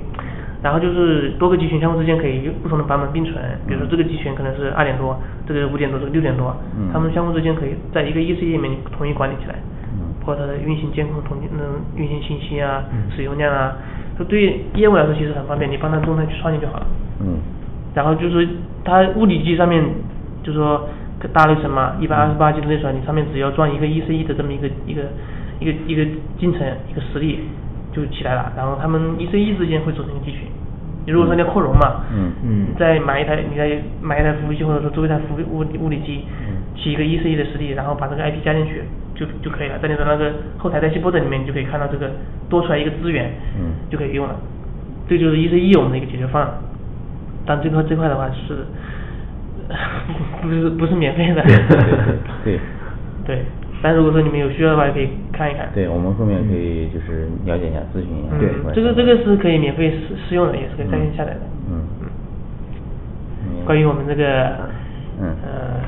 然后就是多个集群相互之间可以用不同的版本并存，比如说这个集群可能是二点多，这个五点多，这个六点多，嗯。它们相互之间可以在一个 EC 页面统一管理起来，嗯。包括它的运行监控统计，嗯，运行信息啊，嗯。使用量啊，就对于业务来说其实很方便，你帮他动态去创建就好了。嗯。然后就是它物理机上面，就是说大内存嘛，一百二十八 G 的内存，你上面只要装一个 ECE 的这么一个一个一个一个进程一个实例就起来了，然后他们 ECE 之间会组成一个集群。你如果说你要扩容嘛，嗯嗯你再买一台，你再买一台服务器或者说租一台服务物理物理机，嗯起一个 ECE 的实例，然后把这个 IP 加进去就就可以了，在你的那个后台代谢 board 里面，你就可以看到这个多出来一个资源，嗯就可以用了。这就是 ECE 我们的一个解决方案。但这块这块的话是，*laughs* 不是不是免费的。对对对 *laughs* 对，但如果说你们有需要的话，也可以看一看。对，我们后面可以就是了解一下、咨询一下。对嗯，这个这个是可以免费试试用的，也是可以在线下载的。嗯嗯。嗯关于我们这个，嗯呃，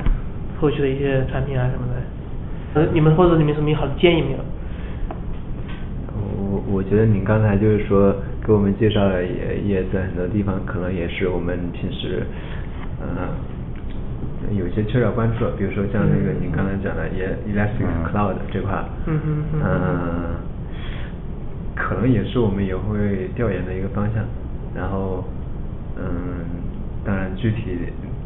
后续的一些产品啊什么的，呃，你们或者你们有什么好的建议没有？我我觉得您刚才就是说给我们介绍了也也在很多地方可能也是我们平时呃有些缺少关注的，比如说像那个嗯您刚才讲的也 Elastic 嗯 Cloud 这块，嗯嗯嗯可能也是我们以后会调研的一个方向，然后嗯当然具体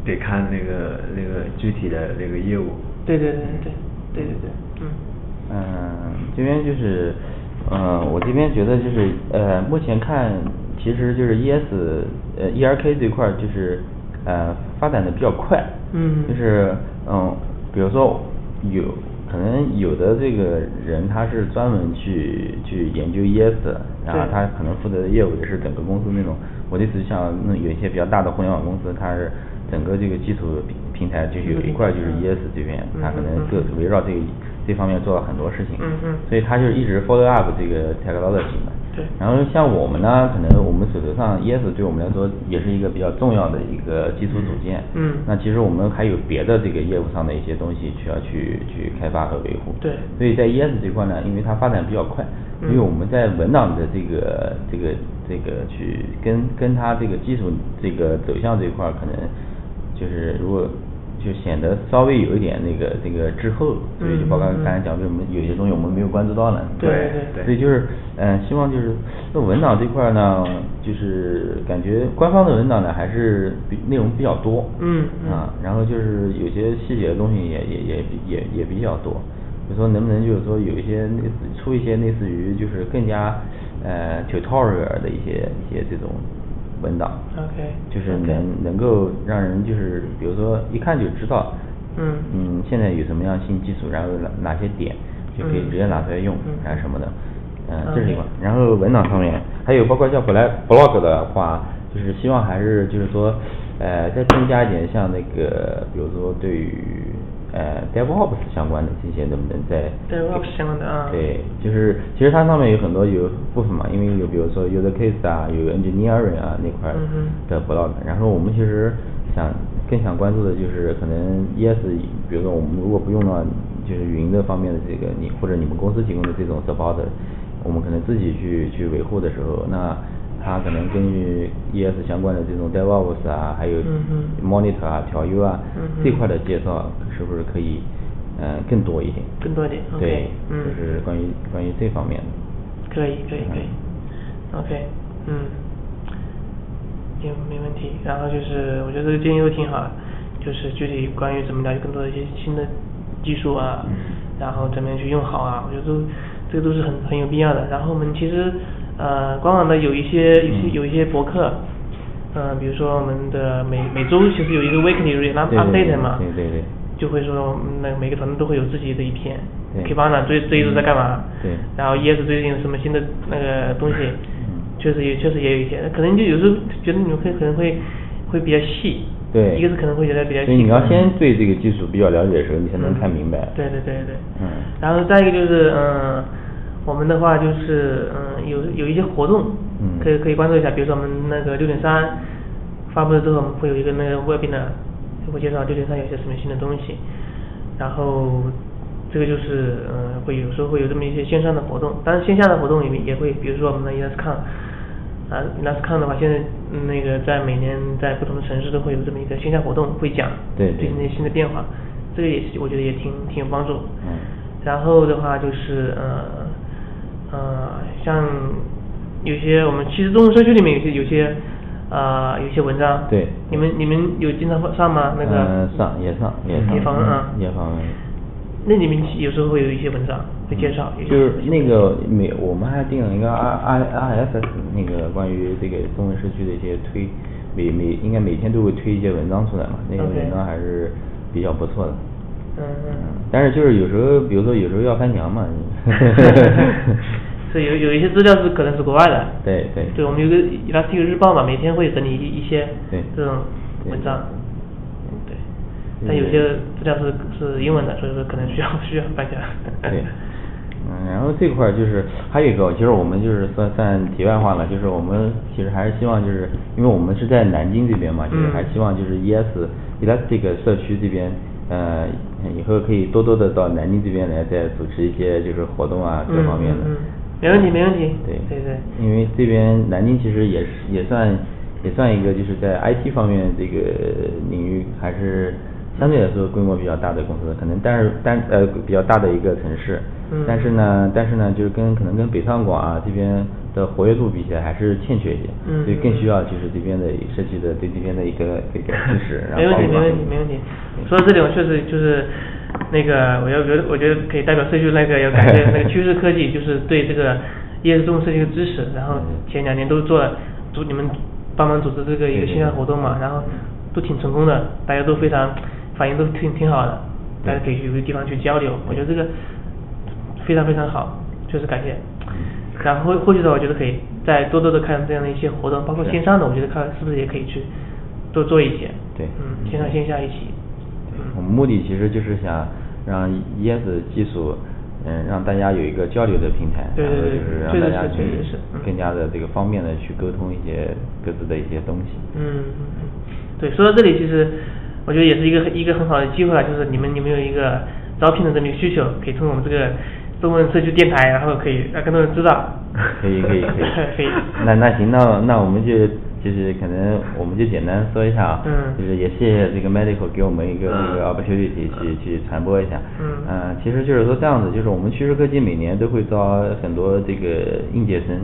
得看那个那个具体的那个业务。对对对对对对对，嗯。嗯，这边就是，嗯，我这边觉得就是，呃，目前看，其实就是 ES，呃，ERK 这块儿就是，呃，发展的比较快。嗯。就是，嗯，比如说有可能有的这个人他是专门去去研究 ES 的，然后他可能负责的业务也是整个公司那种，我的意思像那有一些比较大的互联网公司，它是整个这个基础平平台就是有一块就是 ES 这边，它可能各围绕这个这方面做了很多事情，嗯嗯。所以他就一直 follow up 这个 technology 嘛。对然后像我们呢，可能我们手头上 ES 对我们来说也是一个比较重要的一个基础组件。嗯那其实我们还有别的这个业务上的一些东西需要去去开发和维护。对所以在 ES 这块呢，因为它发展比较快，嗯所以我们在文档的这个这个这个去跟跟它这个基础这个走向这一块儿，可能就是如果就显得稍微有一点那个那个滞后，所以就包括刚才讲为什么有些东西我们没有关注到呢？对对对所以就是嗯、希望就是那文档这块呢，就是感觉官方的文档呢还是比内容比较多，嗯嗯啊，然后就是有些细节的东西也也也也也比较多。就说能不能就是说有一些类似出一些类似于就是更加呃 tutorial 的一些一些这种文档 OK，就是能能够让人就是比如说一看就知道，嗯。嗯，现在有什么样新技术，然后哪哪些点就可以嗯。直接拿出来用，嗯。还是什么的，嗯、这是一块。然后文档上面还有包括像本来 blog 的话，就是希望还是就是说呃再增加一点像那个比如说对于呃 DevOps 相关的这些能不能在 DevOps 相关的啊。对，就是其实它上面有很多有部分嘛，因为有比如说 user case 啊，有 engineering 啊那块的 blog，、然后我们其实想更想关注的就是可能 ES，比如说我们如果不用到就是云的方面的这个你或者你们公司提供的这种 support，我们可能自己去去维护的时候，那它可能根据 ES 相关的这种 DevOps 啊，还有 monitor 啊、调优啊、嗯这块的介绍，是不是可以呃更多一点？更多一点对，嗯。就是关于关于这方面的。可以可以可以，OK，嗯，也没问题。然后就是我觉得这个建议都挺好的，就是具体关于怎么了解更多的一些新的技术啊，嗯。然后怎么样去用好啊，我觉得都这个都是很很有必要的。然后我们其实呃官网的有一些有些嗯有一些博客。嗯、比如说我们的每每周其实有一个 weekly re 对对 update 嘛，对对对就会说嗯那每个团队都会有自己的一篇对 k a 这这一周在干嘛？对然后 ES 最近有什么新的那个东西？嗯确实也确实也有一些，可能就有时候觉得你们会可能会会比较细。对，一个是可能会觉得比较细。所以你要先对这个技术比较了解的时候，你才能看明白。对对对对。嗯然后再一个就是嗯，我们的话就是嗯有有一些活动，嗯可以可以关注一下，比如说我们那个六点三发布了之后，我们会有一个那个 webinar，就会介绍六点三有些什么新的东西，然后这个就是嗯会有时候会有这么一些线上的活动，当然线下的活动也也会，比如说我们的 ESCon。啊 e s c o n 的话，现在嗯那个在每年在不同的城市都会有这么一个线下活动，会讲对对最近的新的变化，这个也是我觉得也挺挺有帮助。嗯然后的话就是呃呃，像有些我们其实中文社区里面有些有些呃有些文章，对你们你们有经常上吗？那个、嗯上也上也上也访问啊嗯也访问。那你们有时候会有一些文章会介绍，就是那个每我们还定了一个 R R R S S 那个关于这个中文社区的一些推，每每应该每天都会推一些文章出来嘛，那个文章还是比较不错的。嗯嗯。但是就是有时候，比如说有时候要翻墙嘛。*laughs* 是有有一些资料是可能是国外的。对对对，我们有个 Elastic 日报嘛，每天会整理一一些对这种文章。对。但有些资料是是英文的，所以说可能需要 *laughs* 需要翻墙。对，嗯，然后这块儿就是还有一个，其实我们就是算算题外话了，就是我们其实还是希望就是，因为我们是在南京这边嘛，就是嗯还希望就是 ES Elastic 社区这边，呃，以后可以多多的到南京这边来再组织一些就是活动啊各方面的。嗯嗯嗯没问题没问题对对对因为这边南京其实也是也算也算一个就是在 IT 方面这个领域还是相对来说规模比较大的公司，可能但是但呃比较大的一个城市，嗯但是呢但是呢就是跟可能跟北上广啊这边的活跃度比起来还是欠缺一些，嗯所以更需要就是这边的设计的对这边的一个这个支持，然后没问题，没问题，没问题。说到这里，我确实就是那个，我要觉得，我觉得可以代表社区那个要感谢 *laughs* 那个趋势科技，就是对这个 ES 中文社区的支持。然后前两年都做了组你们帮忙组织这个一个线下活动嘛，然后都挺成功的，大家都非常反应都挺挺好的，大家可以有个地方去交流，我觉得这个非常非常好，确实感谢。然后后后续的话，我觉得可以再多多的看这样的一些活动，包括线上的，我觉得看是不是也可以去多做一些。对嗯，线上线下一起。我们目的其实就是想让椰子技术，嗯，让大家有一个交流的平台，然后就是让大家去更加的这个方便的去沟通一些各自的一些东西。嗯，对，说到这里，其实我觉得也是一个一个很好的机会啊，就是你们你们有一个招聘的这么一个需求，可以通过我们这个中文社区电台，然后可以让更多人知道。可以可以可以 *laughs* 可以。那那行，那那我们就就是可能我们就简单说一下啊，嗯就是也谢谢这个 medical 给我们一个这个嗯 opportunity 去去传播一下。嗯呃，其实就是说这样子，就是我们趋势科技每年都会招很多这个应届生。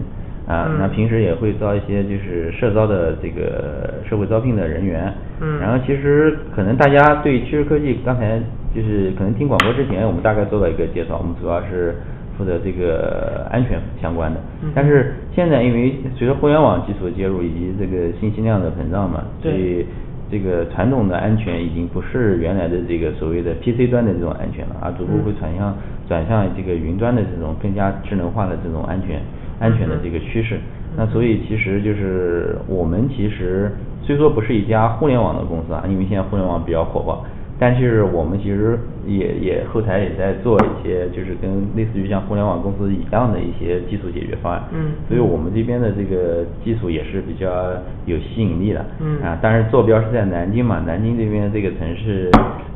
啊，嗯那平时也会招一些就是社招的这个社会招聘的人员。嗯然后其实可能大家对趋势科技刚才就是可能听广播之前，我们大概做了一个介绍，我们主要是负责这个安全相关的。嗯。但是现在因为随着互联网技术的介入以及这个信息量的膨胀嘛，所以这个传统的安全已经不是原来的这个所谓的 PC 端的这种安全了，而逐步会转向转向这个云端的这种更加智能化的这种安全安全的这个趋势。那所以其实就是我们其实虽说不是一家互联网的公司啊，因为现在互联网比较火爆，但是我们其实也也后台也在做一些就是跟类似于像互联网公司一样的一些技术解决方案。嗯所以我们这边的这个技术也是比较有吸引力的。嗯啊，但是坐标是在南京嘛，南京这边这个城市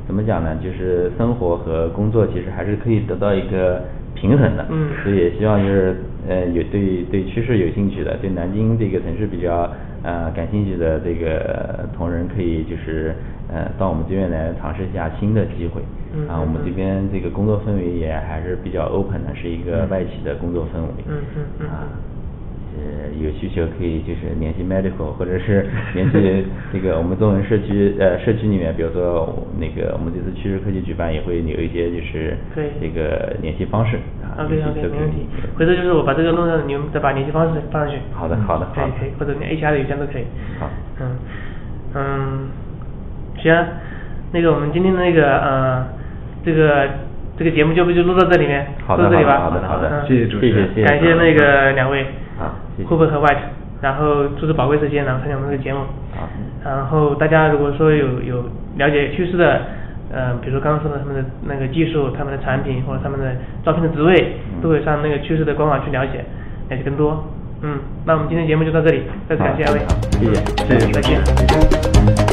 怎么讲呢？就是生活和工作其实还是可以得到一个平衡的。嗯所以也希望就是呃有对对趋势有兴趣的，对南京这个城市比较呃感兴趣的这个同仁可以就是呃到我们这边来尝试一下新的机会。啊，嗯啊我们这边这个工作氛围也还是比较 open 的，是一个外企的工作氛围。嗯嗯嗯啊。呃，有需求可以就是联系 medical，或者是联系这个我们中文社区呃社区里面，比如说那个我们这次趋势科技举办也会有一些就是可以这个联系方式啊 OK 都可以没问题，回头就是我把这个弄上，你们再把联系方式放上去。好的好的好的可以可以，或者你 HR 的邮箱都可以。好嗯嗯，行啊，那个我们今天的那个呃这个这个节目就不就录到这里面，好的录到这里吧。好的好的好的嗯谢谢主持人谢谢感谢那个两位，好谢。谢库珀和 White，然后出资宝贵时间，然后参加我们这个节目。好。然后大家如果说有有了解趋势的，呃，比如说刚刚说的他们的那个技术、他们的产品或者他们的招聘的职位，嗯。都可以上那个趋势的官网去了解，了解更多。嗯，那我们今天节目就到这里，再次感谢二位。好，谢谢。嗯谢谢再见。谢谢